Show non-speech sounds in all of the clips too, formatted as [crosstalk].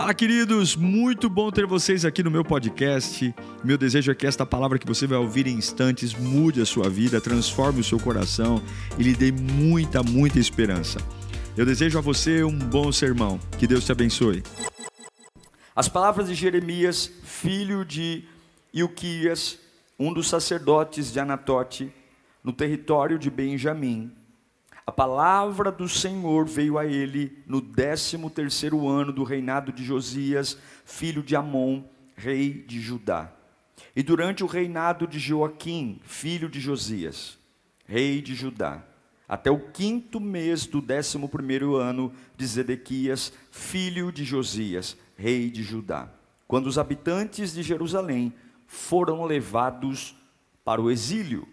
Fala, queridos! Muito bom ter vocês aqui no meu podcast. Meu desejo é que esta palavra que você vai ouvir em instantes mude a sua vida, transforme o seu coração e lhe dê muita, muita esperança. Eu desejo a você um bom sermão. Que Deus te abençoe. As palavras de Jeremias, filho de Ilquias, um dos sacerdotes de Anatote, no território de Benjamim, a palavra do Senhor veio a ele no décimo terceiro ano do reinado de Josias, filho de Amon, rei de Judá. E durante o reinado de Joaquim, filho de Josias, rei de Judá, até o quinto mês do décimo primeiro ano de Zedequias, filho de Josias, rei de Judá, quando os habitantes de Jerusalém foram levados para o exílio.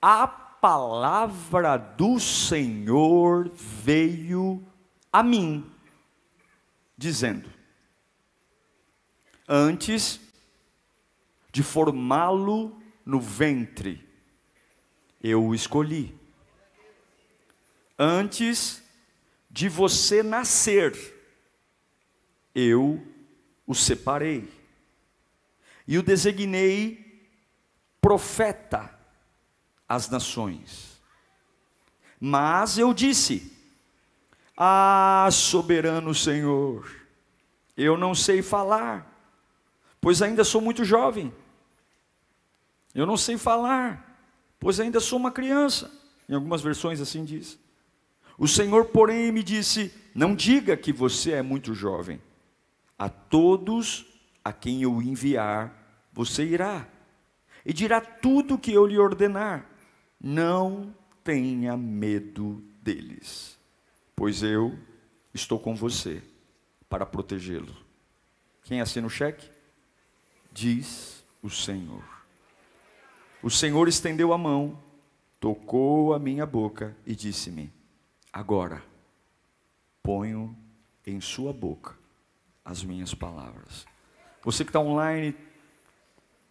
A palavra do Senhor veio a mim, dizendo: Antes de formá-lo no ventre, eu o escolhi. Antes de você nascer, eu o separei e o designei profeta as nações. Mas eu disse: Ah, soberano Senhor, eu não sei falar, pois ainda sou muito jovem. Eu não sei falar, pois ainda sou uma criança. Em algumas versões assim diz. O Senhor, porém, me disse: Não diga que você é muito jovem. A todos a quem eu enviar, você irá, e dirá tudo o que eu lhe ordenar não tenha medo deles, pois eu estou com você para protegê-lo. Quem assina o cheque? Diz o Senhor. O Senhor estendeu a mão, tocou a minha boca e disse-me: Agora ponho em sua boca as minhas palavras. Você que está online,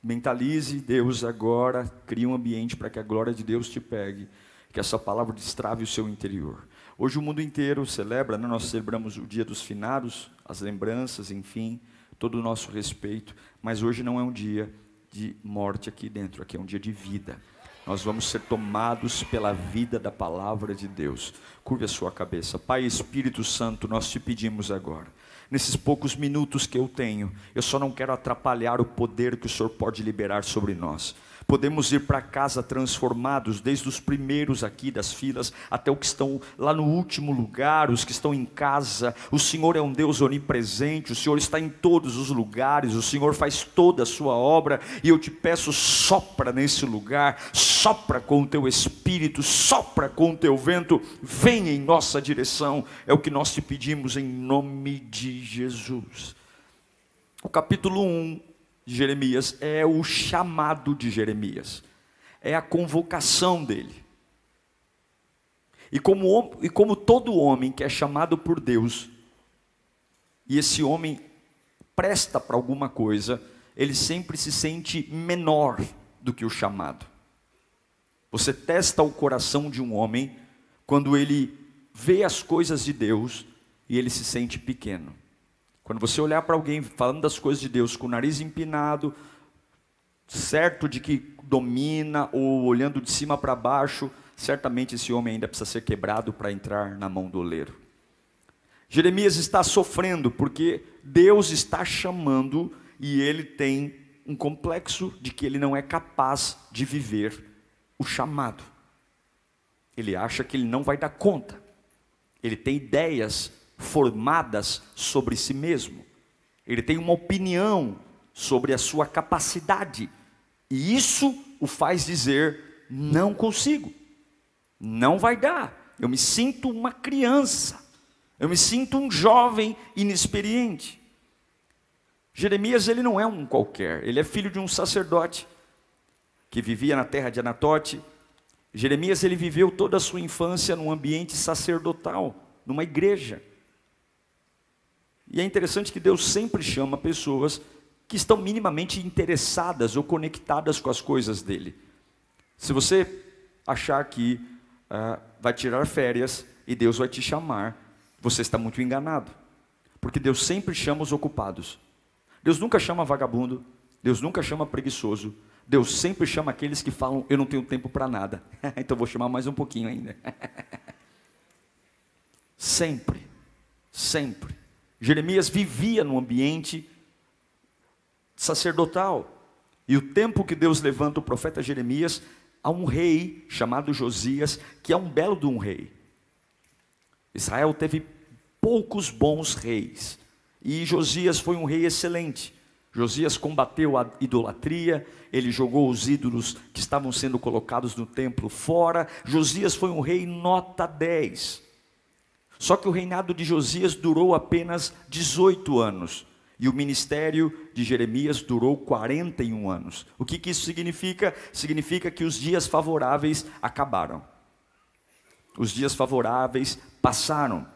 Mentalize Deus agora, crie um ambiente para que a glória de Deus te pegue, que essa palavra destrave o seu interior. Hoje o mundo inteiro celebra, né? nós celebramos o dia dos finados, as lembranças, enfim, todo o nosso respeito, mas hoje não é um dia de morte aqui dentro, aqui é um dia de vida. Nós vamos ser tomados pela vida da palavra de Deus. Curve a sua cabeça. Pai Espírito Santo, nós te pedimos agora nesses poucos minutos que eu tenho. Eu só não quero atrapalhar o poder que o Senhor pode liberar sobre nós. Podemos ir para casa transformados, desde os primeiros aqui das filas até os que estão lá no último lugar, os que estão em casa. O Senhor é um Deus onipresente, o Senhor está em todos os lugares, o Senhor faz toda a sua obra, e eu te peço, sopra nesse lugar, sopra com o teu espírito, sopra com o teu vento, vem em nossa direção, é o que nós te pedimos em nome de Jesus. O capítulo 1 de Jeremias é o chamado de Jeremias, é a convocação dele. E como, e como todo homem que é chamado por Deus, e esse homem presta para alguma coisa, ele sempre se sente menor do que o chamado. Você testa o coração de um homem quando ele vê as coisas de Deus e ele se sente pequeno. Quando você olhar para alguém falando das coisas de Deus com o nariz empinado, certo de que domina, ou olhando de cima para baixo, certamente esse homem ainda precisa ser quebrado para entrar na mão do oleiro. Jeremias está sofrendo porque Deus está chamando e ele tem um complexo de que ele não é capaz de viver o chamado. Ele acha que ele não vai dar conta. Ele tem ideias formadas sobre si mesmo. Ele tem uma opinião sobre a sua capacidade. E isso o faz dizer: não consigo, não vai dar. Eu me sinto uma criança, eu me sinto um jovem inexperiente. Jeremias, ele não é um qualquer, ele é filho de um sacerdote que vivia na terra de Anatote. Jeremias, ele viveu toda a sua infância num ambiente sacerdotal, numa igreja. E é interessante que Deus sempre chama pessoas que estão minimamente interessadas ou conectadas com as coisas dele. Se você achar que uh, vai tirar férias e Deus vai te chamar, você está muito enganado. Porque Deus sempre chama os ocupados. Deus nunca chama vagabundo, Deus nunca chama preguiçoso, Deus sempre chama aqueles que falam: Eu não tenho tempo para nada. [laughs] então vou chamar mais um pouquinho ainda. [laughs] sempre, sempre. Jeremias vivia no ambiente sacerdotal. E o tempo que Deus levanta o profeta Jeremias, há um rei chamado Josias, que é um belo de um rei. Israel teve poucos bons reis, e Josias foi um rei excelente. Josias combateu a idolatria, ele jogou os ídolos que estavam sendo colocados no templo fora. Josias foi um rei nota 10. Só que o reinado de Josias durou apenas 18 anos. E o ministério de Jeremias durou 41 anos. O que, que isso significa? Significa que os dias favoráveis acabaram. Os dias favoráveis passaram.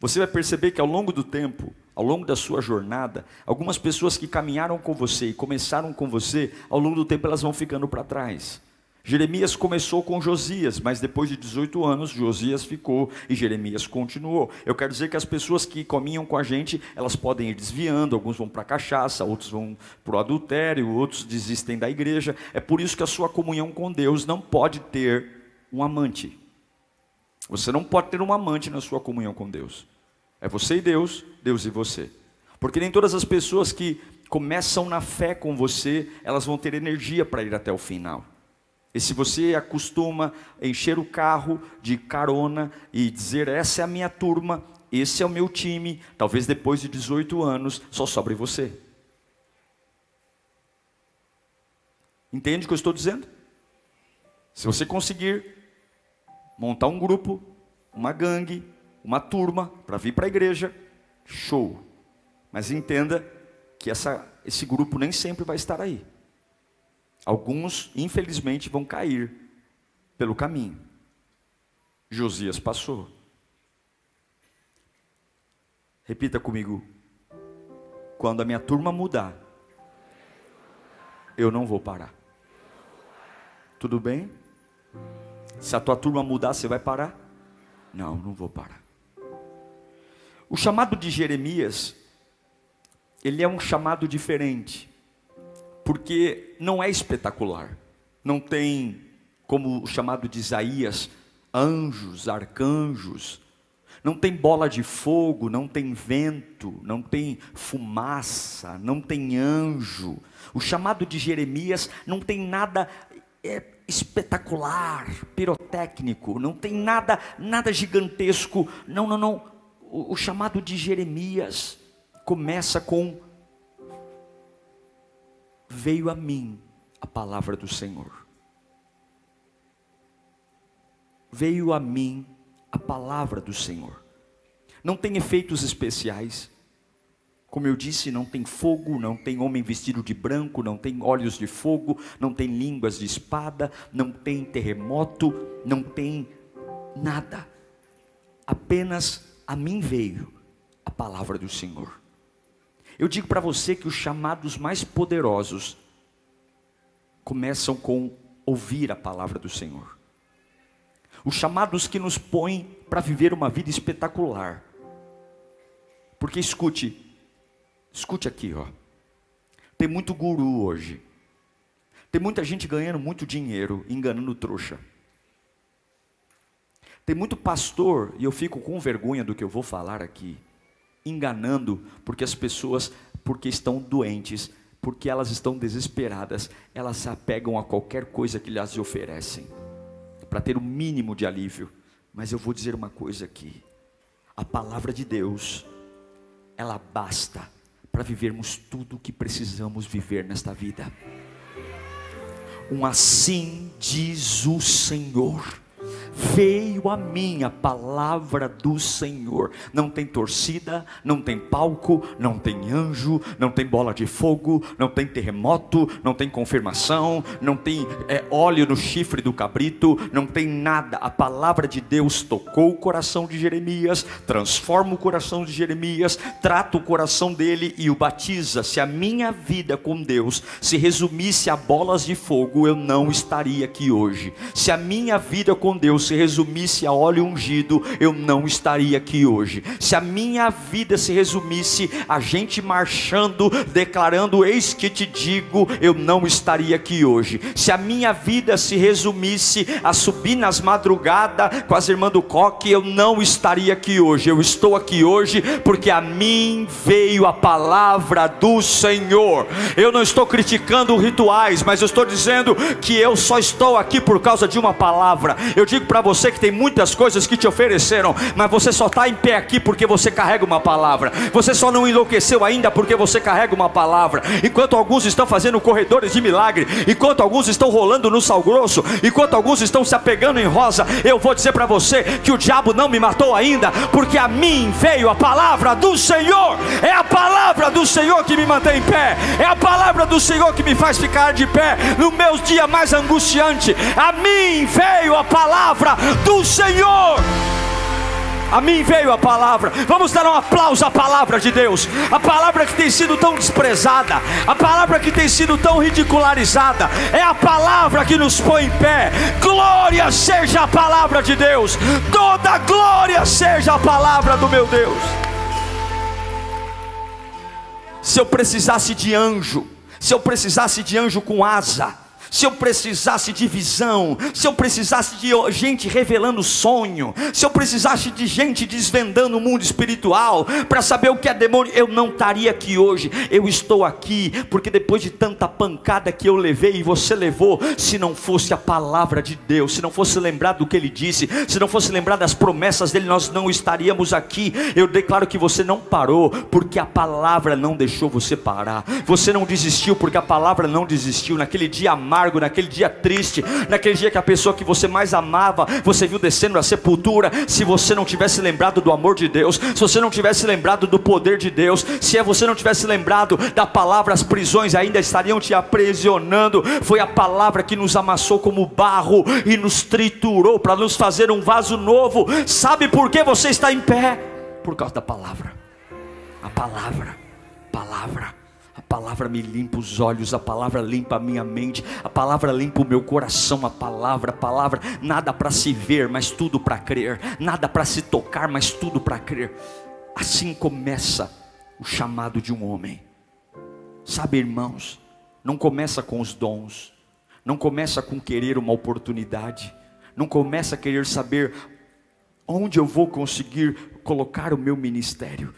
Você vai perceber que ao longo do tempo, ao longo da sua jornada, algumas pessoas que caminharam com você e começaram com você, ao longo do tempo elas vão ficando para trás. Jeremias começou com Josias, mas depois de 18 anos, Josias ficou e Jeremias continuou. Eu quero dizer que as pessoas que cominham com a gente, elas podem ir desviando, alguns vão para a cachaça, outros vão para o adultério, outros desistem da igreja. É por isso que a sua comunhão com Deus não pode ter um amante. Você não pode ter um amante na sua comunhão com Deus. É você e Deus, Deus e você. Porque nem todas as pessoas que começam na fé com você, elas vão ter energia para ir até o final. E se você acostuma encher o carro de carona e dizer essa é a minha turma, esse é o meu time, talvez depois de 18 anos só sobre você. Entende o que eu estou dizendo? Se você conseguir montar um grupo, uma gangue, uma turma para vir para a igreja, show. Mas entenda que essa, esse grupo nem sempre vai estar aí. Alguns, infelizmente, vão cair pelo caminho. Josias passou. Repita comigo. Quando a minha turma mudar, eu não vou parar. Tudo bem? Se a tua turma mudar, você vai parar? Não, não vou parar. O chamado de Jeremias, ele é um chamado diferente porque não é espetacular. Não tem, como o chamado de Isaías, anjos, arcanjos. Não tem bola de fogo, não tem vento, não tem fumaça, não tem anjo. O chamado de Jeremias não tem nada é, espetacular, pirotécnico, não tem nada, nada gigantesco. Não, não, não. O, o chamado de Jeremias começa com veio a mim a palavra do Senhor. Veio a mim a palavra do Senhor. Não tem efeitos especiais. Como eu disse, não tem fogo, não tem homem vestido de branco, não tem olhos de fogo, não tem línguas de espada, não tem terremoto, não tem nada. Apenas a mim veio a palavra do Senhor. Eu digo para você que os chamados mais poderosos começam com ouvir a palavra do Senhor. Os chamados que nos põem para viver uma vida espetacular. Porque escute, escute aqui, ó. Tem muito guru hoje. Tem muita gente ganhando muito dinheiro, enganando trouxa. Tem muito pastor, e eu fico com vergonha do que eu vou falar aqui enganando, porque as pessoas, porque estão doentes, porque elas estão desesperadas, elas se apegam a qualquer coisa que lhes oferecem, para ter o um mínimo de alívio. Mas eu vou dizer uma coisa aqui: a palavra de Deus, ela basta para vivermos tudo o que precisamos viver nesta vida. Um assim diz o Senhor veio a mim a palavra do Senhor. Não tem torcida, não tem palco, não tem anjo, não tem bola de fogo, não tem terremoto, não tem confirmação, não tem é, óleo no chifre do cabrito, não tem nada. A palavra de Deus tocou o coração de Jeremias, transforma o coração de Jeremias, trata o coração dele e o batiza. Se a minha vida com Deus se resumisse a bolas de fogo, eu não estaria aqui hoje. Se a minha vida com Deus se resumisse a óleo ungido, eu não estaria aqui hoje. Se a minha vida se resumisse a gente marchando, declarando: Eis que te digo, eu não estaria aqui hoje. Se a minha vida se resumisse a subir nas madrugadas com as irmãs do coque, eu não estaria aqui hoje. Eu estou aqui hoje porque a mim veio a palavra do Senhor. Eu não estou criticando rituais, mas eu estou dizendo que eu só estou aqui por causa de uma palavra. Eu digo para você que tem muitas coisas que te ofereceram, mas você só está em pé aqui porque você carrega uma palavra. Você só não enlouqueceu ainda porque você carrega uma palavra. Enquanto alguns estão fazendo corredores de milagre, enquanto alguns estão rolando no sal grosso, enquanto alguns estão se apegando em rosa, eu vou dizer para você que o diabo não me matou ainda, porque a mim veio a palavra do Senhor. É a palavra do Senhor que me mantém em pé. É a palavra do Senhor que me faz ficar de pé no meus dias mais angustiantes. A mim veio a palavra do Senhor. A mim veio a palavra. Vamos dar um aplauso à palavra de Deus. A palavra que tem sido tão desprezada, a palavra que tem sido tão ridicularizada, é a palavra que nos põe em pé. Glória seja a palavra de Deus. Toda glória seja a palavra do meu Deus. Se eu precisasse de anjo, se eu precisasse de anjo com asa, se eu precisasse de visão, se eu precisasse de gente revelando sonho, se eu precisasse de gente desvendando o mundo espiritual para saber o que é demônio, eu não estaria aqui hoje. Eu estou aqui porque depois de tanta pancada que eu levei e você levou, se não fosse a palavra de Deus, se não fosse lembrar do que ele disse, se não fosse lembrar das promessas dele, nós não estaríamos aqui. Eu declaro que você não parou porque a palavra não deixou você parar. Você não desistiu porque a palavra não desistiu. Naquele dia amargo amargo, naquele dia triste, naquele dia que a pessoa que você mais amava, você viu descendo a sepultura, se você não tivesse lembrado do amor de Deus, se você não tivesse lembrado do poder de Deus, se você não tivesse lembrado da palavra, as prisões ainda estariam te aprisionando. Foi a palavra que nos amassou como barro e nos triturou para nos fazer um vaso novo. Sabe por que você está em pé? Por causa da palavra. A palavra, palavra palavra me limpa os olhos, a palavra limpa a minha mente, a palavra limpa o meu coração, a palavra, a palavra, nada para se ver, mas tudo para crer, nada para se tocar, mas tudo para crer. Assim começa o chamado de um homem. Sabe, irmãos, não começa com os dons, não começa com querer uma oportunidade, não começa a querer saber onde eu vou conseguir colocar o meu ministério.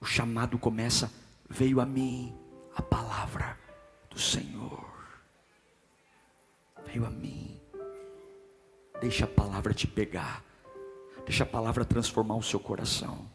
O chamado começa, veio a mim a palavra do Senhor. Veio a mim. Deixa a palavra te pegar. Deixa a palavra transformar o seu coração.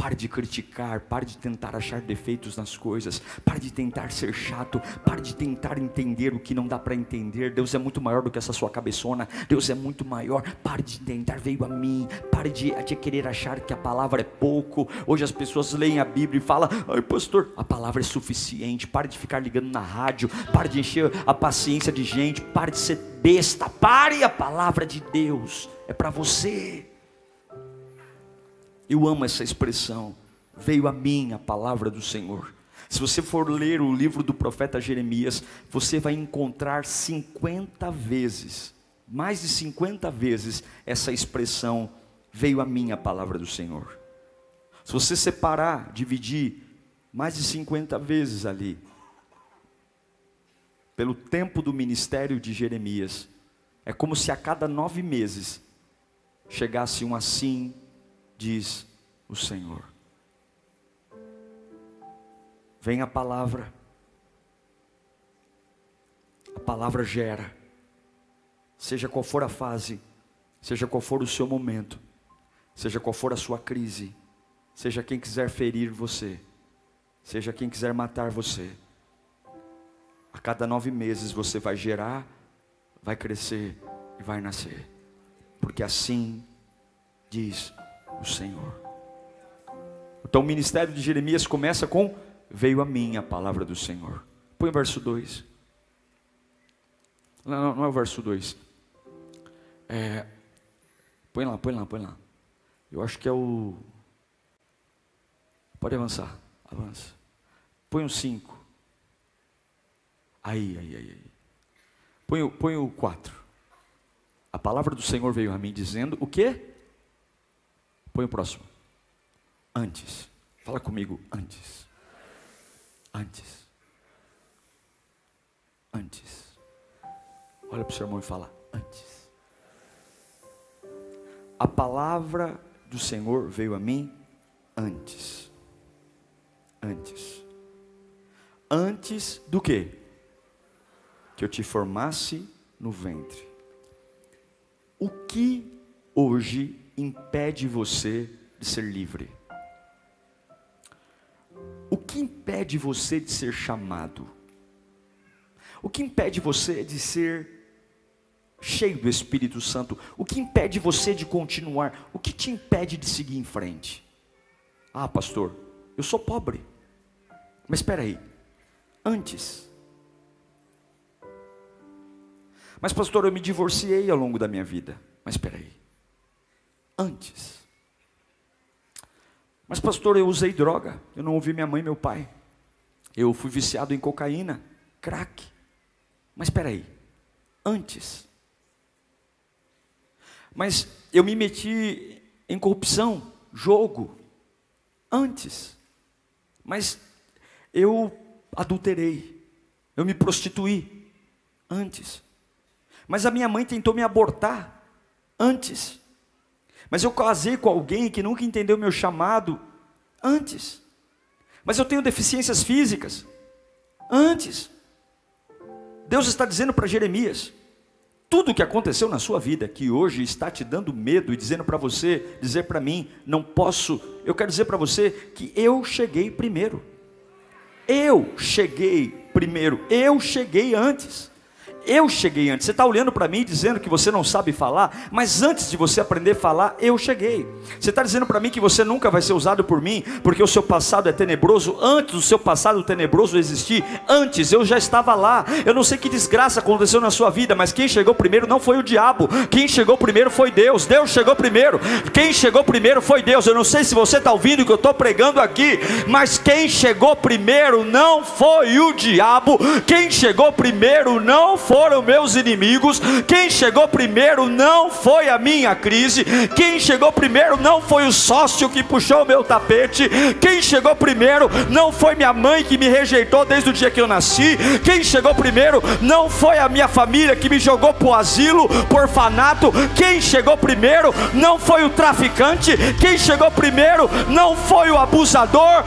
Pare de criticar, pare de tentar achar defeitos nas coisas, pare de tentar ser chato, pare de tentar entender o que não dá para entender. Deus é muito maior do que essa sua cabeçona, Deus é muito maior. Pare de tentar, veio a mim, pare de, de querer achar que a palavra é pouco. Hoje as pessoas leem a Bíblia e falam, ai pastor, a palavra é suficiente. Pare de ficar ligando na rádio, pare de encher a paciência de gente, pare de ser besta, pare a palavra de Deus, é para você. Eu amo essa expressão. Veio a mim a palavra do Senhor. Se você for ler o livro do profeta Jeremias, você vai encontrar 50 vezes, mais de 50 vezes, essa expressão: veio a mim a palavra do Senhor. Se você separar, dividir, mais de 50 vezes ali, pelo tempo do ministério de Jeremias, é como se a cada nove meses chegasse um assim, diz o Senhor. Vem a palavra, a palavra gera, seja qual for a fase, seja qual for o seu momento, seja qual for a sua crise, seja quem quiser ferir você, seja quem quiser matar você, a cada nove meses você vai gerar, vai crescer e vai nascer, porque assim diz o Senhor. Então o ministério de Jeremias começa com: Veio a mim a palavra do Senhor. Põe o verso 2. Não, não, não é o verso 2. É, põe lá, põe lá, põe lá. Eu acho que é o. Pode avançar, avança. Põe o 5. Aí, aí, aí, aí. Põe, põe o 4. A palavra do Senhor veio a mim dizendo: O quê? Põe o próximo. Antes. Fala comigo, antes. Antes. Antes. Olha para o seu irmão e fala: Antes. A palavra do Senhor veio a mim antes. Antes. Antes do que? Que eu te formasse no ventre. O que hoje impede você de ser livre? O que impede você de ser chamado? O que impede você de ser cheio do Espírito Santo? O que impede você de continuar? O que te impede de seguir em frente? Ah, pastor, eu sou pobre. Mas espera aí. Antes. Mas pastor, eu me divorciei ao longo da minha vida. Mas espera aí. Antes. Mas pastor, eu usei droga. Eu não ouvi minha mãe e meu pai. Eu fui viciado em cocaína, crack. Mas espera aí. Antes. Mas eu me meti em corrupção, jogo. Antes. Mas eu adulterei. Eu me prostituí. Antes. Mas a minha mãe tentou me abortar. Antes. Mas eu casei com alguém que nunca entendeu meu chamado. Antes. Mas eu tenho deficiências físicas. Antes. Deus está dizendo para Jeremias: tudo o que aconteceu na sua vida, que hoje está te dando medo e dizendo para você, dizer para mim, não posso, eu quero dizer para você que eu cheguei primeiro. Eu cheguei primeiro, eu cheguei antes. Eu cheguei antes. Você está olhando para mim dizendo que você não sabe falar, mas antes de você aprender a falar, eu cheguei. Você está dizendo para mim que você nunca vai ser usado por mim, porque o seu passado é tenebroso. Antes do seu passado tenebroso existir, antes eu já estava lá. Eu não sei que desgraça aconteceu na sua vida, mas quem chegou primeiro não foi o diabo. Quem chegou primeiro foi Deus. Deus chegou primeiro. Quem chegou primeiro foi Deus. Eu não sei se você está ouvindo o que eu estou pregando aqui, mas quem chegou primeiro não foi o diabo. Quem chegou primeiro não foi foram meus inimigos. Quem chegou primeiro não foi a minha crise. Quem chegou primeiro não foi o sócio que puxou o meu tapete. Quem chegou primeiro não foi minha mãe que me rejeitou desde o dia que eu nasci. Quem chegou primeiro não foi a minha família que me jogou para o asilo por orfanato. Quem chegou primeiro não foi o traficante. Quem chegou primeiro não foi o abusador.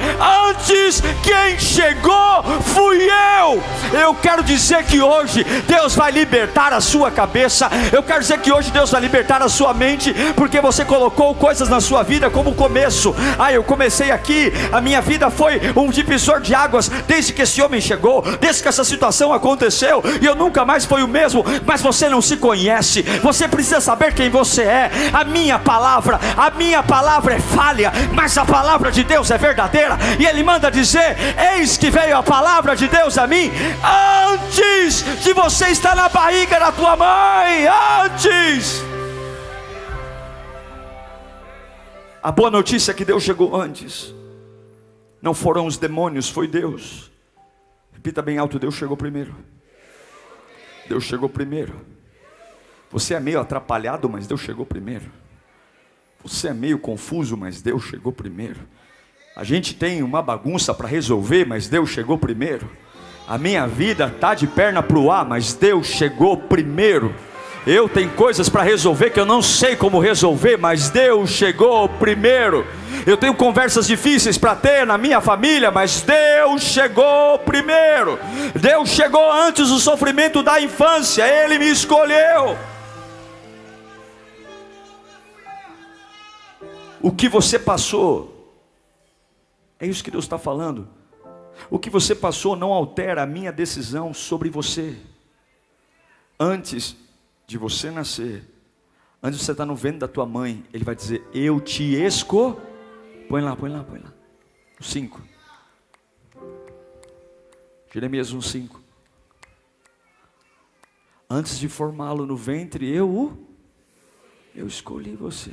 Antes, quem chegou fui eu. Eu quero dizer que hoje Deus vai libertar a sua cabeça. Eu quero dizer que hoje Deus vai libertar a sua mente, porque você colocou coisas na sua vida como começo. Ah, eu comecei aqui, a minha vida foi um divisor de águas desde que esse homem chegou, desde que essa situação aconteceu, e eu nunca mais fui o mesmo. Mas você não se conhece, você precisa saber quem você é. A minha palavra, a minha palavra é falha, mas a palavra de Deus é verdadeira, e Ele manda dizer: Eis que veio a palavra de Deus a mim antes de você você está na barriga da tua mãe antes. A boa notícia é que Deus chegou antes. Não foram os demônios, foi Deus. Repita bem alto: Deus chegou primeiro. Deus chegou primeiro. Você é meio atrapalhado, mas Deus chegou primeiro. Você é meio confuso, mas Deus chegou primeiro. A gente tem uma bagunça para resolver, mas Deus chegou primeiro. A minha vida está de perna para o ar, mas Deus chegou primeiro. Eu tenho coisas para resolver que eu não sei como resolver, mas Deus chegou primeiro. Eu tenho conversas difíceis para ter na minha família, mas Deus chegou primeiro. Deus chegou antes do sofrimento da infância, Ele me escolheu. O que você passou, é isso que Deus está falando. O que você passou não altera a minha decisão sobre você. Antes de você nascer, antes de você estar no ventre da tua mãe, ele vai dizer: Eu te esco. Põe lá, põe lá, põe lá. O 5. Jeremias 1, 5. Antes de formá-lo no ventre, eu eu escolhi você.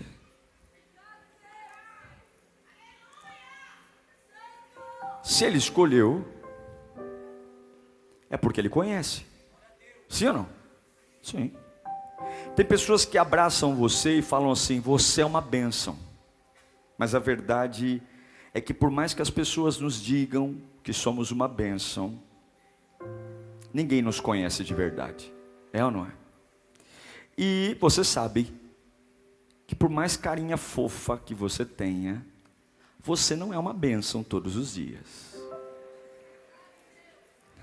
Se ele escolheu, é porque ele conhece. Sim ou não? Sim. Tem pessoas que abraçam você e falam assim: você é uma bênção. Mas a verdade é que, por mais que as pessoas nos digam que somos uma bênção, ninguém nos conhece de verdade. É ou não é? E você sabe que, por mais carinha fofa que você tenha, você não é uma bênção todos os dias.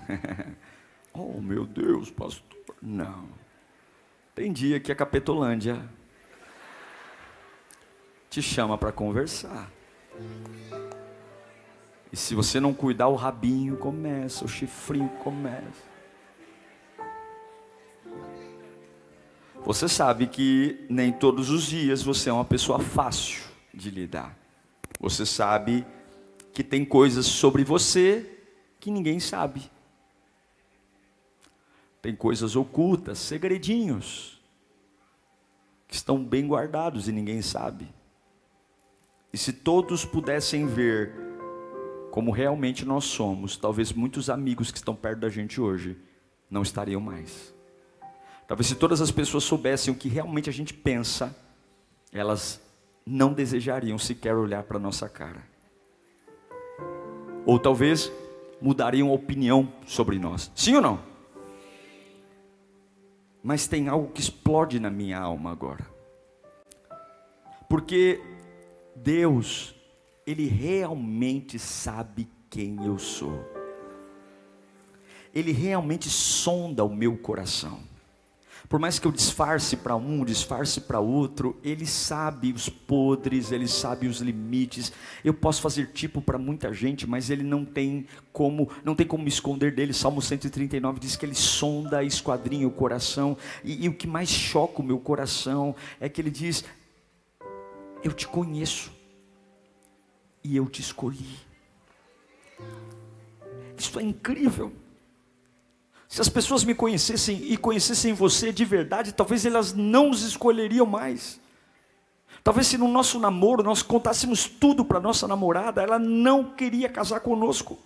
[laughs] oh, meu Deus, pastor. Não. Tem dia que a Capetolândia te chama para conversar. E se você não cuidar, o rabinho começa, o chifrinho começa. Você sabe que nem todos os dias você é uma pessoa fácil de lidar. Você sabe que tem coisas sobre você que ninguém sabe. Tem coisas ocultas, segredinhos, que estão bem guardados e ninguém sabe. E se todos pudessem ver como realmente nós somos, talvez muitos amigos que estão perto da gente hoje não estariam mais. Talvez se todas as pessoas soubessem o que realmente a gente pensa, elas não desejariam sequer olhar para nossa cara. Ou talvez mudariam a opinião sobre nós. Sim ou não? Mas tem algo que explode na minha alma agora. Porque Deus, Ele realmente sabe quem eu sou. Ele realmente sonda o meu coração. Por mais que eu disfarce para um, disfarce para outro, ele sabe os podres, ele sabe os limites. Eu posso fazer tipo para muita gente, mas ele não tem como, não tem como me esconder dele. Salmo 139 diz que ele sonda, esquadrinha o coração. E, e o que mais choca o meu coração é que ele diz: Eu te conheço e eu te escolhi. Isso é incrível. Se as pessoas me conhecessem e conhecessem você de verdade, talvez elas não os escolheriam mais. Talvez se no nosso namoro nós contássemos tudo para nossa namorada, ela não queria casar conosco.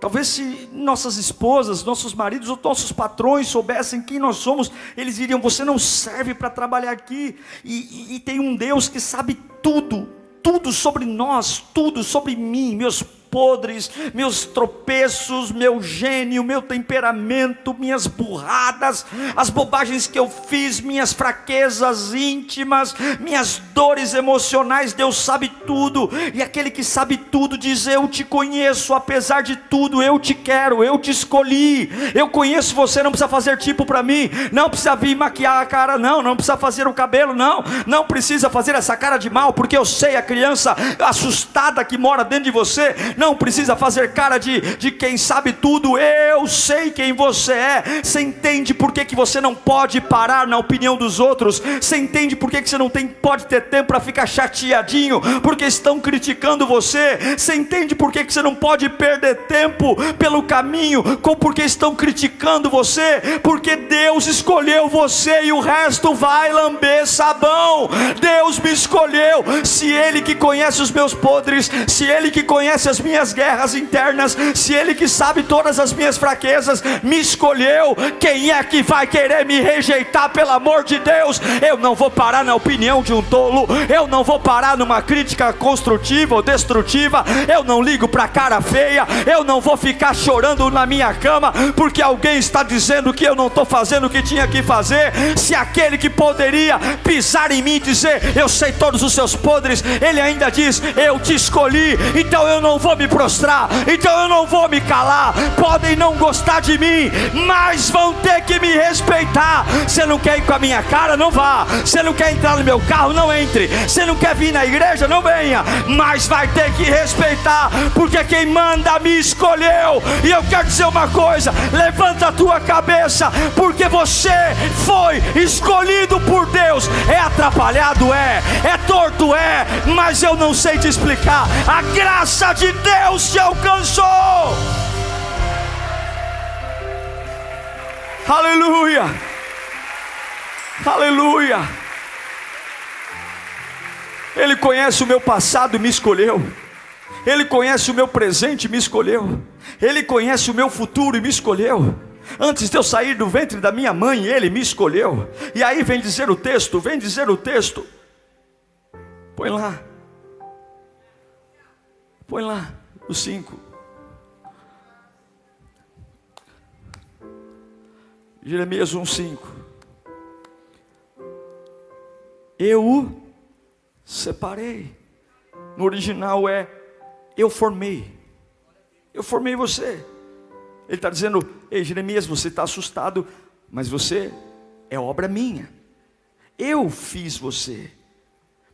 Talvez se nossas esposas, nossos maridos ou nossos patrões soubessem quem nós somos, eles diriam: Você não serve para trabalhar aqui. E, e, e tem um Deus que sabe tudo, tudo sobre nós, tudo sobre mim, meus podres, meus tropeços, meu gênio, meu temperamento, minhas burradas, as bobagens que eu fiz, minhas fraquezas íntimas, minhas dores emocionais, Deus sabe tudo, e aquele que sabe tudo diz: Eu te conheço, apesar de tudo, eu te quero, eu te escolhi, eu conheço você, não precisa fazer tipo para mim, não precisa vir maquiar a cara, não, não precisa fazer o cabelo, não, não precisa fazer essa cara de mal, porque eu sei a criança assustada que mora dentro de você, não precisa fazer cara de, de quem sabe tudo, eu sei quem você é. Você entende por que, que você não pode parar na opinião dos outros? Você entende por que, que você não tem, pode ter tempo para ficar chateadinho porque estão criticando você? Você entende por que, que você não pode perder tempo pelo caminho com porque estão criticando você? Porque Deus escolheu você e o resto vai lamber sabão. Deus me escolheu. Se Ele que conhece os meus podres, se Ele que conhece as minhas guerras internas, se Ele que sabe todas as minhas fraquezas, me escolheu, quem é que vai querer me rejeitar, pelo amor de Deus? Eu não vou parar na opinião de um tolo, eu não vou parar numa crítica construtiva ou destrutiva, eu não ligo para cara feia, eu não vou ficar chorando na minha cama, porque alguém está dizendo que eu não estou fazendo o que tinha que fazer. Se aquele que poderia pisar em mim e dizer, eu sei todos os seus podres, ele ainda diz, eu te escolhi, então eu não vou me prostrar, então eu não vou me calar. Podem não gostar de mim, mas vão ter que me respeitar. Você não quer ir com a minha cara? Não vá. Você não quer entrar no meu carro? Não entre. Você não quer vir na igreja? Não venha. Mas vai ter que respeitar, porque quem manda me escolheu. E eu quero dizer uma coisa: levanta a tua cabeça, porque você foi escolhido por Deus. É atrapalhado? É. É torto? É. Mas eu não sei te explicar. A graça de Deus te alcançou. Aleluia. Aleluia. Ele conhece o meu passado e me escolheu. Ele conhece o meu presente e me escolheu. Ele conhece o meu futuro e me escolheu. Antes de eu sair do ventre da minha mãe, ele me escolheu. E aí vem dizer o texto, vem dizer o texto. Põe lá. Põe lá o 5. Jeremias 1,5. Eu separei. No original é eu formei. Eu formei você. Ele está dizendo: Ei, Jeremias, você está assustado, mas você é obra minha. Eu fiz você.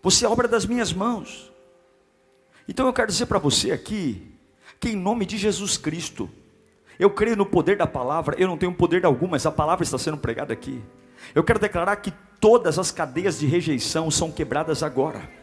Você é obra das minhas mãos. Então eu quero dizer para você aqui, que em nome de Jesus Cristo, eu creio no poder da palavra, eu não tenho poder algum, mas a palavra está sendo pregada aqui. Eu quero declarar que todas as cadeias de rejeição são quebradas agora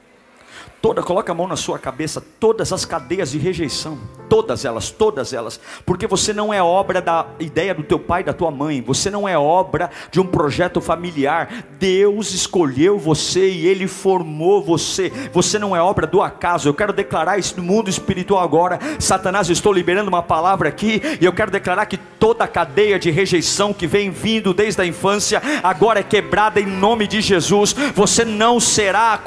toda, coloca a mão na sua cabeça, todas as cadeias de rejeição, todas elas, todas elas, porque você não é obra da ideia do teu pai, da tua mãe, você não é obra de um projeto familiar. Deus escolheu você e ele formou você. Você não é obra do acaso. Eu quero declarar isso no mundo espiritual agora. Satanás, eu estou liberando uma palavra aqui e eu quero declarar que toda cadeia de rejeição que vem vindo desde a infância agora é quebrada em nome de Jesus. Você não será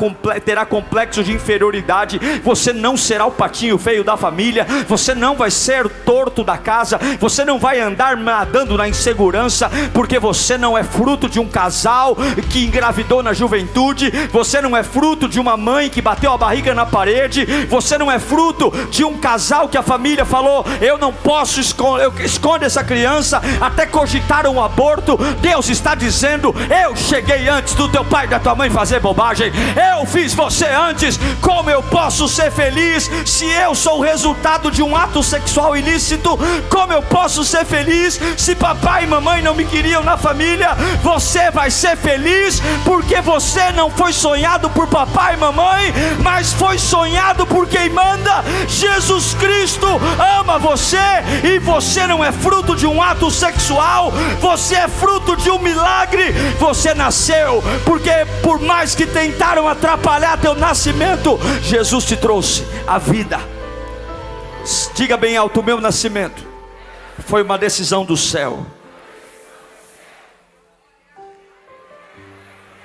terá complexo de inferioridade, você não será o patinho feio da família, você não vai ser torto da casa, você não vai andar nadando na insegurança, porque você não é fruto de um casal que engravidou na juventude, você não é fruto de uma mãe que bateu a barriga na parede, você não é fruto de um casal que a família falou: eu não posso esconder, eu esconde essa criança até cogitar um aborto. Deus está dizendo: eu cheguei antes do teu pai e da tua mãe fazer bobagem, eu fiz você antes, como eu posso ser feliz se eu sou o resultado de um ato sexual ilícito? Como eu posso ser feliz se papai e mamãe não me queriam na família? Você vai ser feliz porque você não foi sonhado por papai e mamãe, mas foi sonhado por quem manda. Jesus Cristo ama você e você não é fruto de um ato sexual, você é fruto de um milagre. Você nasceu porque por mais que tentaram atrapalhar teu nascimento, Jesus te trouxe a vida. Diga bem alto: o meu nascimento foi uma decisão do céu.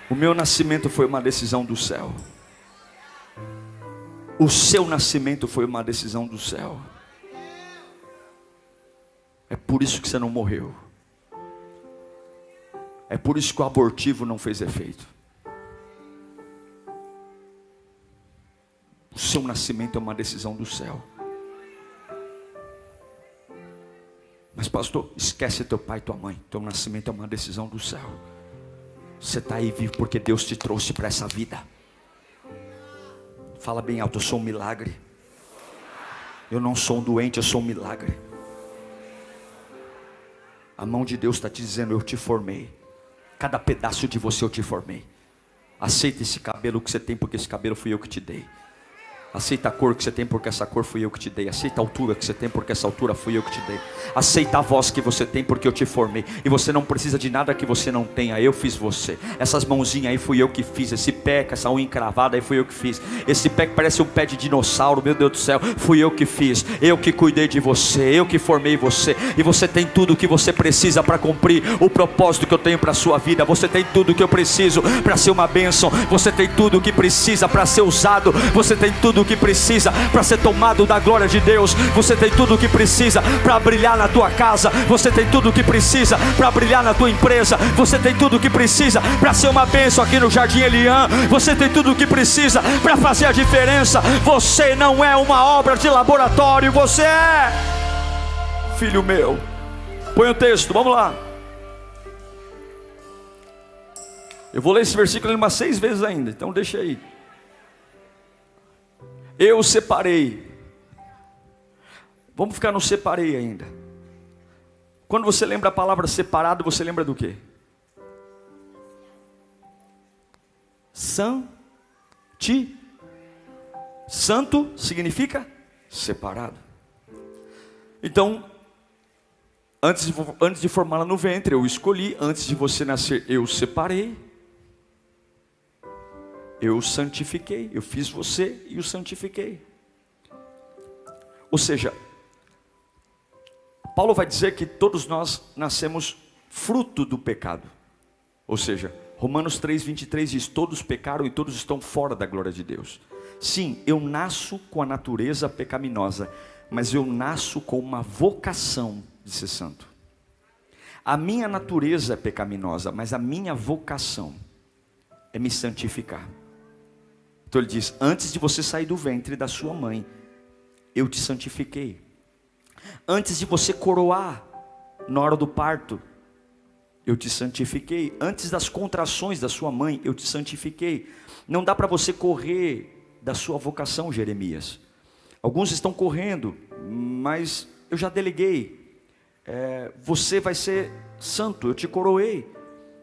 O meu nascimento foi uma decisão do céu. O seu nascimento foi uma decisão do céu. É por isso que você não morreu. É por isso que o abortivo não fez efeito. O seu nascimento é uma decisão do céu. Mas, pastor, esquece teu pai e tua mãe. Teu nascimento é uma decisão do céu. Você está aí vivo porque Deus te trouxe para essa vida. Fala bem alto, eu sou um milagre. Eu não sou um doente, eu sou um milagre. A mão de Deus está te dizendo: Eu te formei. Cada pedaço de você eu te formei. Aceita esse cabelo que você tem, porque esse cabelo fui eu que te dei. Aceita a cor que você tem, porque essa cor fui eu que te dei. Aceita a altura que você tem, porque essa altura fui eu que te dei. Aceita a voz que você tem, porque eu te formei. E você não precisa de nada que você não tenha. Eu fiz você. Essas mãozinhas aí fui eu que fiz. Esse pé, com essa unha encravada aí fui eu que fiz. Esse pé que parece um pé de dinossauro, meu Deus do céu, fui eu que fiz. Eu que cuidei de você. Eu que formei você. E você tem tudo o que você precisa para cumprir o propósito que eu tenho para a sua vida. Você tem tudo o que eu preciso para ser uma bênção. Você tem tudo o que precisa para ser usado. Você tem tudo o que precisa para ser tomado da glória de Deus. Você tem tudo o que precisa para brilhar na tua casa. Você tem tudo o que precisa para brilhar na tua empresa. Você tem tudo o que precisa para ser uma bênção aqui no Jardim Elian. Você tem tudo o que precisa para fazer a diferença. Você não é uma obra de laboratório, você é filho meu. Põe o texto, vamos lá. Eu vou ler esse versículo umas seis vezes ainda, então deixa aí. Eu separei. Vamos ficar no separei ainda. Quando você lembra a palavra separado, você lembra do quê? Santi. Santo significa separado. Então, antes de, antes de formá-la no ventre, eu escolhi. Antes de você nascer, eu separei eu o santifiquei, eu fiz você e o santifiquei. Ou seja, Paulo vai dizer que todos nós nascemos fruto do pecado. Ou seja, Romanos 3:23 diz: "Todos pecaram e todos estão fora da glória de Deus". Sim, eu nasço com a natureza pecaminosa, mas eu nasço com uma vocação de ser santo. A minha natureza é pecaminosa, mas a minha vocação é me santificar. Então ele diz: Antes de você sair do ventre da sua mãe, eu te santifiquei. Antes de você coroar na hora do parto, eu te santifiquei. Antes das contrações da sua mãe, eu te santifiquei. Não dá para você correr da sua vocação, Jeremias. Alguns estão correndo, mas eu já deleguei. É, você vai ser santo, eu te coroei.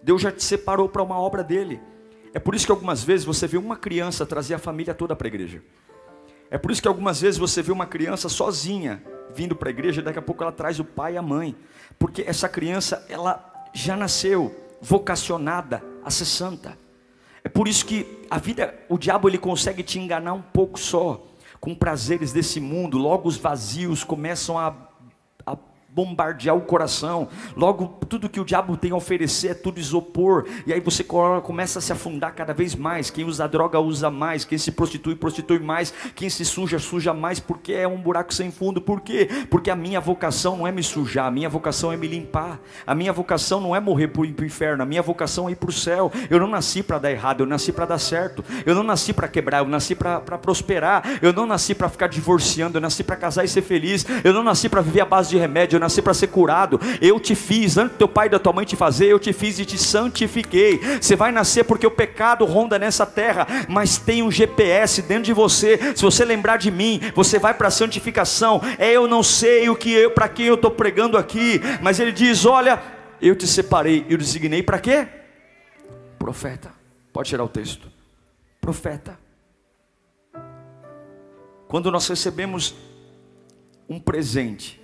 Deus já te separou para uma obra dele. É por isso que algumas vezes você vê uma criança trazer a família toda para a igreja. É por isso que algumas vezes você vê uma criança sozinha vindo para a igreja, e daqui a pouco ela traz o pai e a mãe, porque essa criança ela já nasceu vocacionada a ser santa. É por isso que a vida, o diabo ele consegue te enganar um pouco só, com prazeres desse mundo, logo os vazios começam a bombardear o coração. Logo, tudo que o diabo tem a oferecer é tudo isopor. E aí você começa a se afundar cada vez mais. Quem usa droga usa mais. Quem se prostitui, prostitui mais. Quem se suja, suja mais. Porque é um buraco sem fundo. Por quê? Porque a minha vocação não é me sujar. A minha vocação é me limpar. A minha vocação não é morrer para o inferno. A minha vocação é ir para o céu. Eu não nasci para dar errado. Eu nasci para dar certo. Eu não nasci para quebrar. Eu nasci para prosperar. Eu não nasci para ficar divorciando. Eu nasci para casar e ser feliz. Eu não nasci para viver à base de remédio eu nasci para ser curado. Eu te fiz, antes do teu pai e da tua mãe te fazer, eu te fiz e te santifiquei. Você vai nascer porque o pecado ronda nessa terra, mas tem um GPS dentro de você. Se você lembrar de mim, você vai para a santificação. É eu não sei o que eu, para quem eu estou pregando aqui, mas ele diz: olha, eu te separei, eu designei para quê? Profeta. Pode tirar o texto. Profeta. Quando nós recebemos um presente,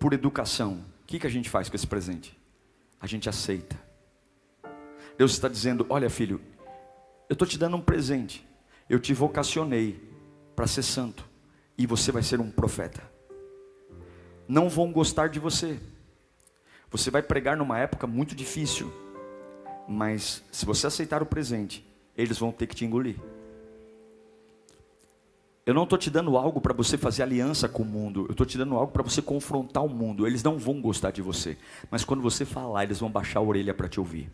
por educação, o que, que a gente faz com esse presente? A gente aceita. Deus está dizendo: Olha, filho, eu estou te dando um presente. Eu te vocacionei para ser santo. E você vai ser um profeta. Não vão gostar de você. Você vai pregar numa época muito difícil. Mas se você aceitar o presente, eles vão ter que te engolir. Eu não estou te dando algo para você fazer aliança com o mundo. Eu estou te dando algo para você confrontar o mundo. Eles não vão gostar de você. Mas quando você falar, eles vão baixar a orelha para te ouvir.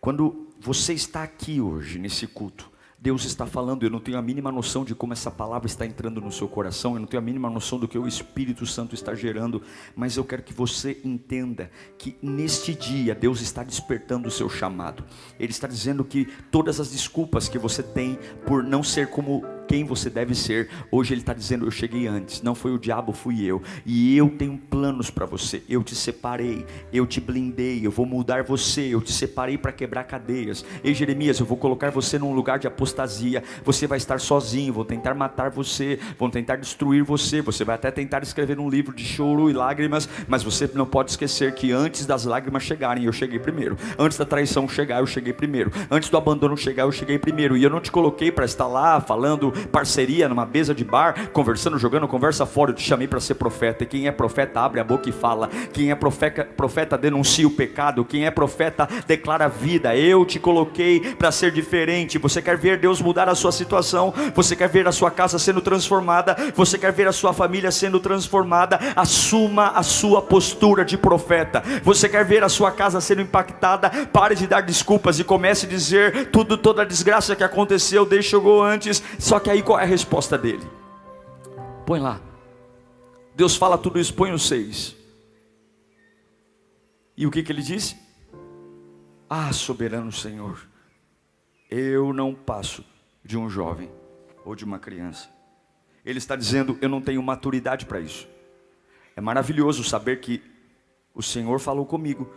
Quando você está aqui hoje, nesse culto, Deus está falando, eu não tenho a mínima noção de como essa palavra está entrando no seu coração, eu não tenho a mínima noção do que o Espírito Santo está gerando, mas eu quero que você entenda que neste dia Deus está despertando o seu chamado. Ele está dizendo que todas as desculpas que você tem por não ser como quem você deve ser. Hoje Ele está dizendo: Eu cheguei antes, não foi o diabo, fui eu. E eu tenho planos para você. Eu te separei, eu te blindei, eu vou mudar você. Eu te separei para quebrar cadeias. Ei, Jeremias, eu vou colocar você num lugar de apostasia. Você vai estar sozinho, vou tentar matar você, vão tentar destruir você. Você vai até tentar escrever um livro de choro e lágrimas, mas você não pode esquecer que antes das lágrimas chegarem, eu cheguei primeiro. Antes da traição chegar, eu cheguei primeiro. Antes do abandono chegar, eu cheguei primeiro. E eu não te coloquei para estar lá falando parceria numa mesa de bar, conversando, jogando conversa fora. Eu te chamei para ser profeta. E quem é profeta abre a boca e fala. Quem é profeta, profeta denuncia o pecado. Quem é profeta declara a vida. Eu te coloquei para ser diferente. Você quer ver Deus mudar a sua situação? Você quer ver a sua casa sendo transformada? Você quer ver a sua família sendo transformada? Assuma a sua postura de profeta. Você quer ver a sua casa sendo impactada? Pare de dar desculpas e comece a dizer tudo, toda a desgraça que aconteceu, Deus chegou antes. Só que aí qual é a resposta dele? Põe lá. Deus fala tudo isso, põe os seis. E o que, que ele disse? Ah, soberano Senhor, eu não passo de um jovem ou de uma criança. Ele está dizendo: Eu não tenho maturidade para isso. É maravilhoso saber que o Senhor falou comigo,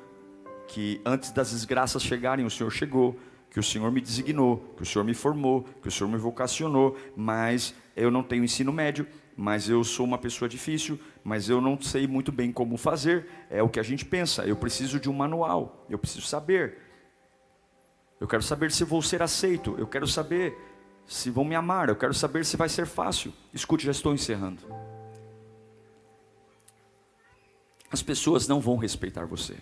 que antes das desgraças chegarem, o Senhor chegou, que o Senhor me designou, que o Senhor me formou, que o Senhor me vocacionou, mas eu não tenho ensino médio, mas eu sou uma pessoa difícil, mas eu não sei muito bem como fazer. É o que a gente pensa. Eu preciso de um manual, eu preciso saber. Eu quero saber se vou ser aceito, eu quero saber se vão me amar, eu quero saber se vai ser fácil. Escute, já estou encerrando. As pessoas não vão respeitar você,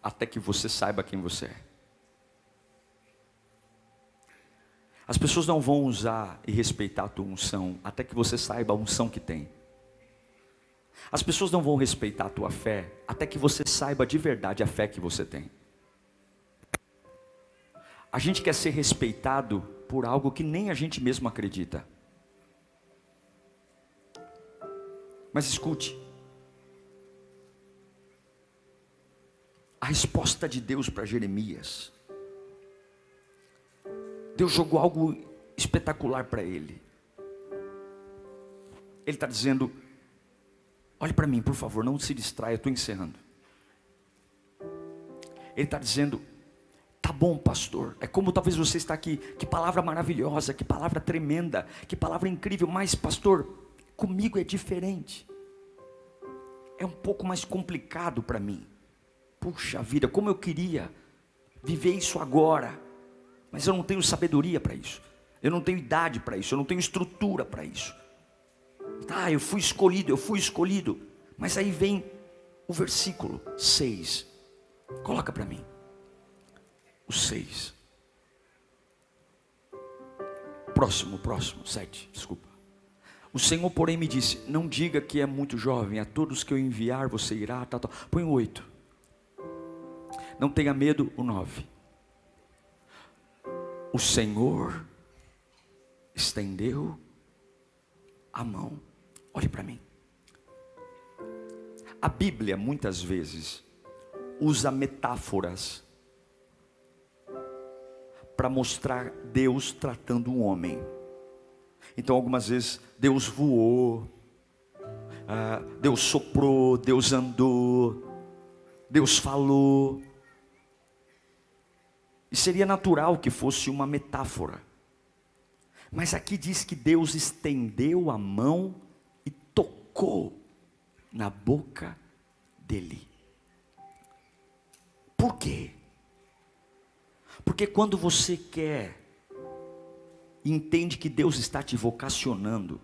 até que você saiba quem você é. As pessoas não vão usar e respeitar a tua unção, até que você saiba a unção que tem. As pessoas não vão respeitar a tua fé, até que você saiba de verdade a fé que você tem. A gente quer ser respeitado por algo que nem a gente mesmo acredita. Mas escute, a resposta de Deus para Jeremias. Deus jogou algo espetacular para ele. Ele está dizendo: olhe para mim, por favor, não se distraia, eu estou encerrando. Ele está dizendo: tá bom, pastor. É como talvez você está aqui, que palavra maravilhosa, que palavra tremenda, que palavra incrível, mas, pastor, comigo é diferente. É um pouco mais complicado para mim. Puxa vida, como eu queria viver isso agora, mas eu não tenho sabedoria para isso, eu não tenho idade para isso, eu não tenho estrutura para isso. Tá, eu fui escolhido, eu fui escolhido, mas aí vem o versículo 6, coloca para mim, o 6. Próximo, próximo, 7, desculpa. O Senhor, porém, me disse: Não diga que é muito jovem, a todos que eu enviar você irá, tal, tal. Põe o 8. Não tenha medo, o 9. O Senhor estendeu a mão. Olhe para mim. A Bíblia muitas vezes usa metáforas para mostrar Deus tratando um homem. Então, algumas vezes, Deus voou, ah, Deus soprou, Deus andou, Deus falou. E seria natural que fosse uma metáfora. Mas aqui diz que Deus estendeu a mão e tocou na boca dele. Por quê? Porque quando você quer e entende que Deus está te vocacionando,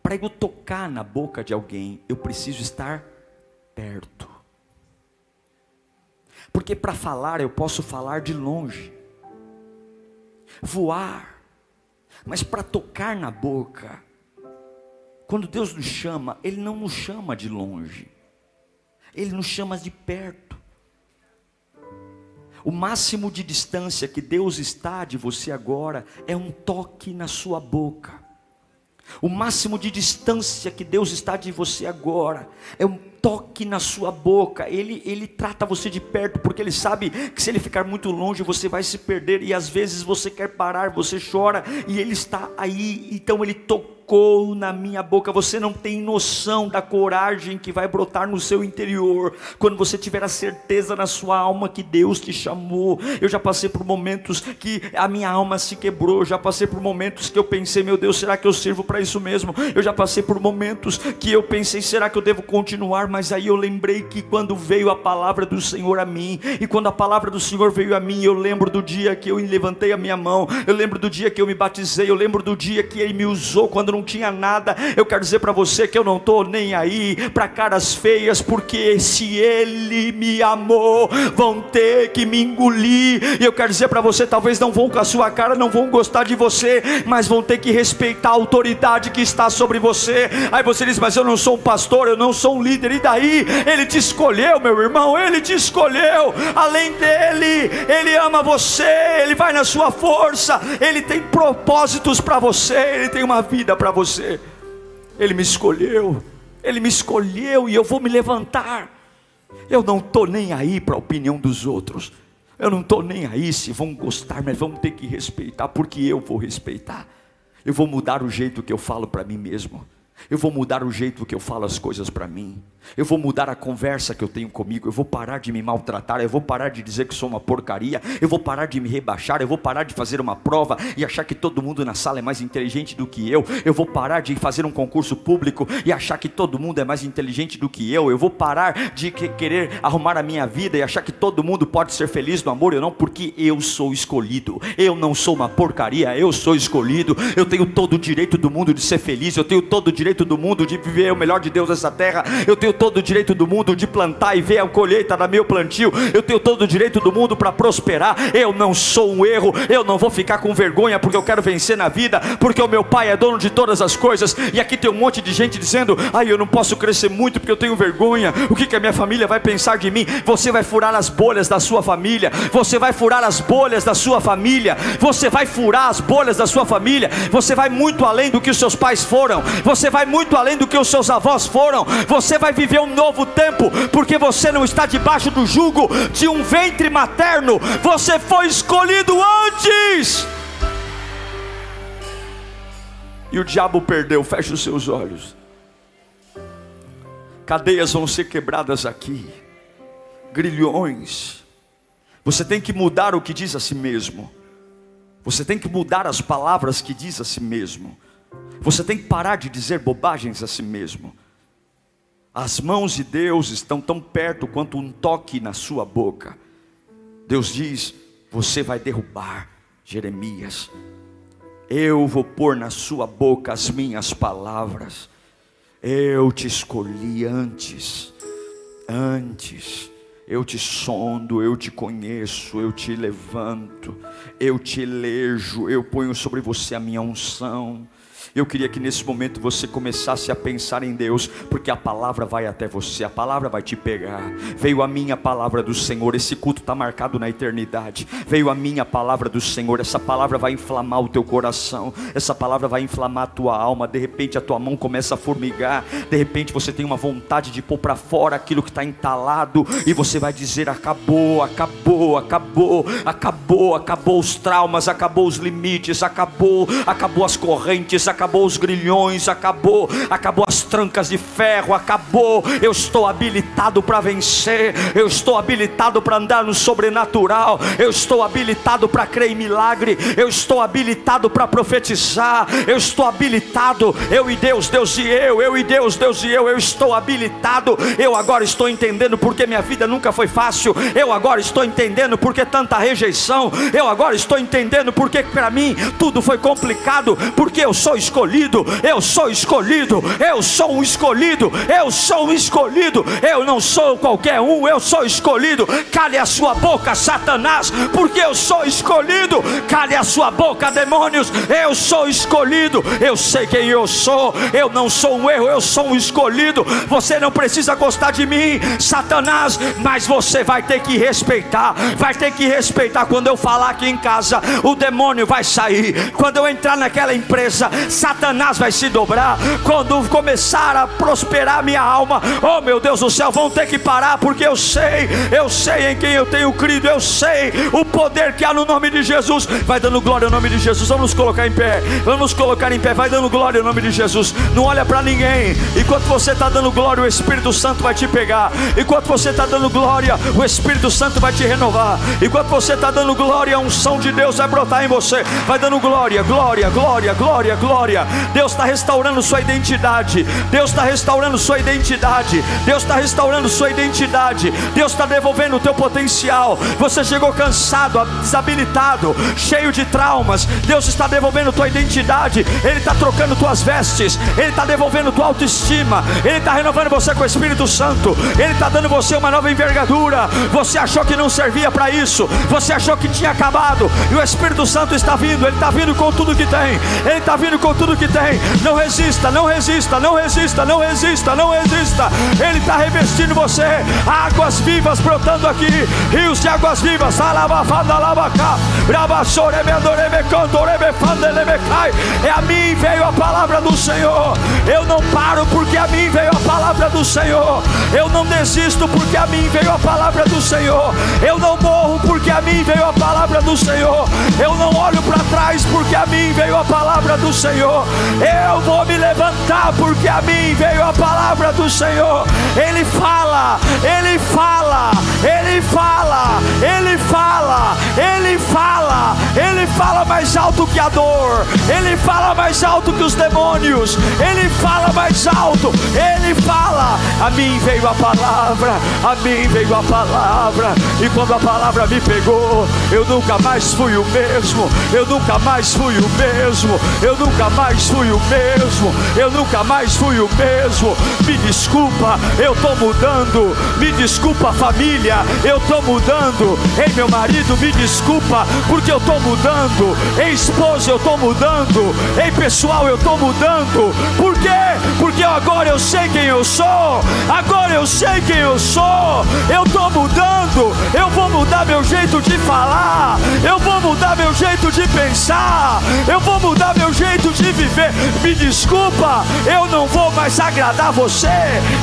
para eu tocar na boca de alguém, eu preciso estar perto. Porque para falar eu posso falar de longe, voar, mas para tocar na boca, quando Deus nos chama, Ele não nos chama de longe, Ele nos chama de perto. O máximo de distância que Deus está de você agora é um toque na sua boca. O máximo de distância que Deus está de você agora é um toque na sua boca. Ele, ele trata você de perto, porque ele sabe que se ele ficar muito longe, você vai se perder. E às vezes você quer parar, você chora, e ele está aí. Então ele tocou na minha boca. Você não tem noção da coragem que vai brotar no seu interior quando você tiver a certeza na sua alma que Deus te chamou. Eu já passei por momentos que a minha alma se quebrou. Já passei por momentos que eu pensei, meu Deus, será que eu sirvo para isso mesmo? Eu já passei por momentos que eu pensei, será que eu devo continuar? Mas aí eu lembrei que quando veio a palavra do Senhor a mim, e quando a palavra do Senhor veio a mim, eu lembro do dia que eu levantei a minha mão, eu lembro do dia que eu me batizei, eu lembro do dia que Ele me usou quando não não tinha nada. Eu quero dizer para você que eu não estou nem aí para caras feias, porque se Ele me amou, vão ter que me engolir. E eu quero dizer para você: talvez não vão com a sua cara, não vão gostar de você, mas vão ter que respeitar a autoridade que está sobre você. Aí você diz: Mas eu não sou um pastor, eu não sou um líder, e daí? Ele te escolheu, meu irmão, ele te escolheu. Além dele, ele ama você, ele vai na sua força, ele tem propósitos para você, ele tem uma vida para para você. Ele me escolheu, Ele me escolheu e eu vou me levantar. Eu não estou nem aí para a opinião dos outros. Eu não estou nem aí se vão gostar, mas vão ter que respeitar, porque eu vou respeitar. Eu vou mudar o jeito que eu falo para mim mesmo. Eu vou mudar o jeito que eu falo as coisas para mim. Eu vou mudar a conversa que eu tenho comigo. Eu vou parar de me maltratar. Eu vou parar de dizer que sou uma porcaria. Eu vou parar de me rebaixar. Eu vou parar de fazer uma prova e achar que todo mundo na sala é mais inteligente do que eu. Eu vou parar de fazer um concurso público e achar que todo mundo é mais inteligente do que eu. Eu vou parar de querer arrumar a minha vida e achar que todo mundo pode ser feliz no amor. Eu não, porque eu sou escolhido. Eu não sou uma porcaria. Eu sou escolhido. Eu tenho todo o direito do mundo de ser feliz. Eu tenho todo o direito direito do mundo de viver o melhor de Deus nessa terra. Eu tenho todo o direito do mundo de plantar e ver a colheita da meu plantio. Eu tenho todo o direito do mundo para prosperar. Eu não sou um erro. Eu não vou ficar com vergonha porque eu quero vencer na vida, porque o meu pai é dono de todas as coisas. E aqui tem um monte de gente dizendo: "Ai, eu não posso crescer muito porque eu tenho vergonha. O que que a minha família vai pensar de mim?" Você vai furar as bolhas da sua família. Você vai furar as bolhas da sua família. Você vai furar as bolhas da sua família. Você vai muito além do que os seus pais foram. Você vai muito além do que os seus avós foram. Você vai viver um novo tempo, porque você não está debaixo do jugo de um ventre materno. Você foi escolhido antes. E o diabo perdeu, feche os seus olhos. Cadeias vão ser quebradas aqui, grilhões. Você tem que mudar o que diz a si mesmo. Você tem que mudar as palavras que diz a si mesmo. Você tem que parar de dizer bobagens a si mesmo. As mãos de Deus estão tão perto quanto um toque na sua boca. Deus diz: Você vai derrubar Jeremias. Eu vou pôr na sua boca as minhas palavras. Eu te escolhi antes, antes. Eu te sondo, eu te conheço, eu te levanto, eu te elejo, eu ponho sobre você a minha unção. Eu queria que nesse momento você começasse a pensar em Deus, porque a palavra vai até você, a palavra vai te pegar. Veio a minha palavra do Senhor, esse culto está marcado na eternidade. Veio a minha palavra do Senhor, essa palavra vai inflamar o teu coração, essa palavra vai inflamar a tua alma. De repente a tua mão começa a formigar, de repente você tem uma vontade de pôr para fora aquilo que está entalado, e você vai dizer: acabou, acabou, acabou, acabou, acabou os traumas, acabou os limites, acabou, acabou as correntes, acabou acabou os grilhões, acabou, acabou as trancas de ferro, acabou. Eu estou habilitado para vencer, eu estou habilitado para andar no sobrenatural, eu estou habilitado para crer em milagre, eu estou habilitado para profetizar, eu estou habilitado, eu e Deus, Deus e eu, eu e Deus, Deus e eu, eu estou habilitado. Eu agora estou entendendo porque minha vida nunca foi fácil, eu agora estou entendendo porque tanta rejeição, eu agora estou entendendo porque para mim tudo foi complicado, porque eu sou escolhido, eu sou escolhido, eu sou um escolhido, eu sou um escolhido, eu não sou qualquer um, eu sou escolhido. Cale a sua boca, Satanás, porque eu sou escolhido. Cale a sua boca, demônios, eu sou escolhido. Eu sei quem eu sou, eu não sou um erro, eu sou um escolhido. Você não precisa gostar de mim, Satanás, mas você vai ter que respeitar, vai ter que respeitar quando eu falar aqui em casa, o demônio vai sair. Quando eu entrar naquela empresa, Satanás vai se dobrar. Quando começar a prosperar minha alma, oh meu Deus do céu, vão ter que parar, porque eu sei, eu sei em quem eu tenho crido, eu sei o poder que há no nome de Jesus. Vai dando glória ao nome de Jesus. Vamos nos colocar em pé, vamos nos colocar em pé. Vai dando glória ao nome de Jesus. Não olha para ninguém. Enquanto você está dando glória, o Espírito Santo vai te pegar. Enquanto você está dando glória, o Espírito Santo vai te renovar. Enquanto você está dando glória, a unção de Deus vai brotar em você. Vai dando glória, glória, glória, glória, glória Deus está restaurando sua identidade. Deus está restaurando sua identidade. Deus está restaurando sua identidade. Deus está devolvendo o teu potencial. Você chegou cansado, desabilitado, cheio de traumas. Deus está devolvendo tua identidade. Ele está trocando tuas vestes. Ele está devolvendo tua autoestima. Ele está renovando você com o Espírito Santo. Ele está dando você uma nova envergadura. Você achou que não servia para isso. Você achou que tinha acabado. E o Espírito Santo está vindo. Ele está vindo com tudo que tem. Ele está vindo com tudo que tem. Não resista, não resista, não resista, não resista, não resista. Ele está revestindo você. Águas vivas brotando aqui. Rios de águas vivas. É a mim veio a palavra do Senhor. Eu não paro porque a mim veio a palavra do Senhor. Eu não desisto porque a mim veio a palavra do Senhor. Eu não morro porque a mim veio a palavra do Senhor. Eu não olho para trás porque a mim veio a palavra do Senhor. Senhor. Eu vou me levantar porque a mim veio a palavra do Senhor. Ele fala, ele fala, ele fala, ele fala, ele fala, ele fala mais alto que a dor, ele fala mais alto que os demônios, ele fala mais alto, ele fala. A mim veio a palavra, a mim veio a palavra, e quando a palavra me pegou, eu nunca mais fui o mesmo, eu nunca mais fui o mesmo, eu nunca mais fui o mesmo, eu nunca mais fui o mesmo. Me desculpa, eu tô mudando. Me desculpa, família, eu tô mudando. Ei, meu marido, me desculpa, porque eu tô mudando. Ei, esposa, eu tô mudando. Ei, pessoal, eu tô mudando. Por quê? Porque agora eu sei quem eu sou. Agora eu sei quem eu sou. Eu tô mudando. Eu vou mudar meu jeito de falar. Eu vou mudar meu jeito de pensar. Eu vou mudar meu jeito de viver. Me desculpa, eu não vou mais agradar você.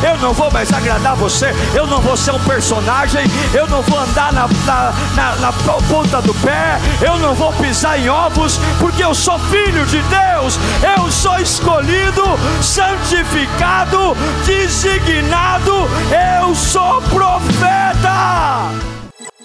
Eu não vou mais agradar você. Eu não vou ser um personagem. Eu não vou andar na, na, na, na ponta do pé. Eu não vou pisar em ovos, porque eu sou filho de Deus. Eu sou escolhido, santificado, designado. Eu sou profeta.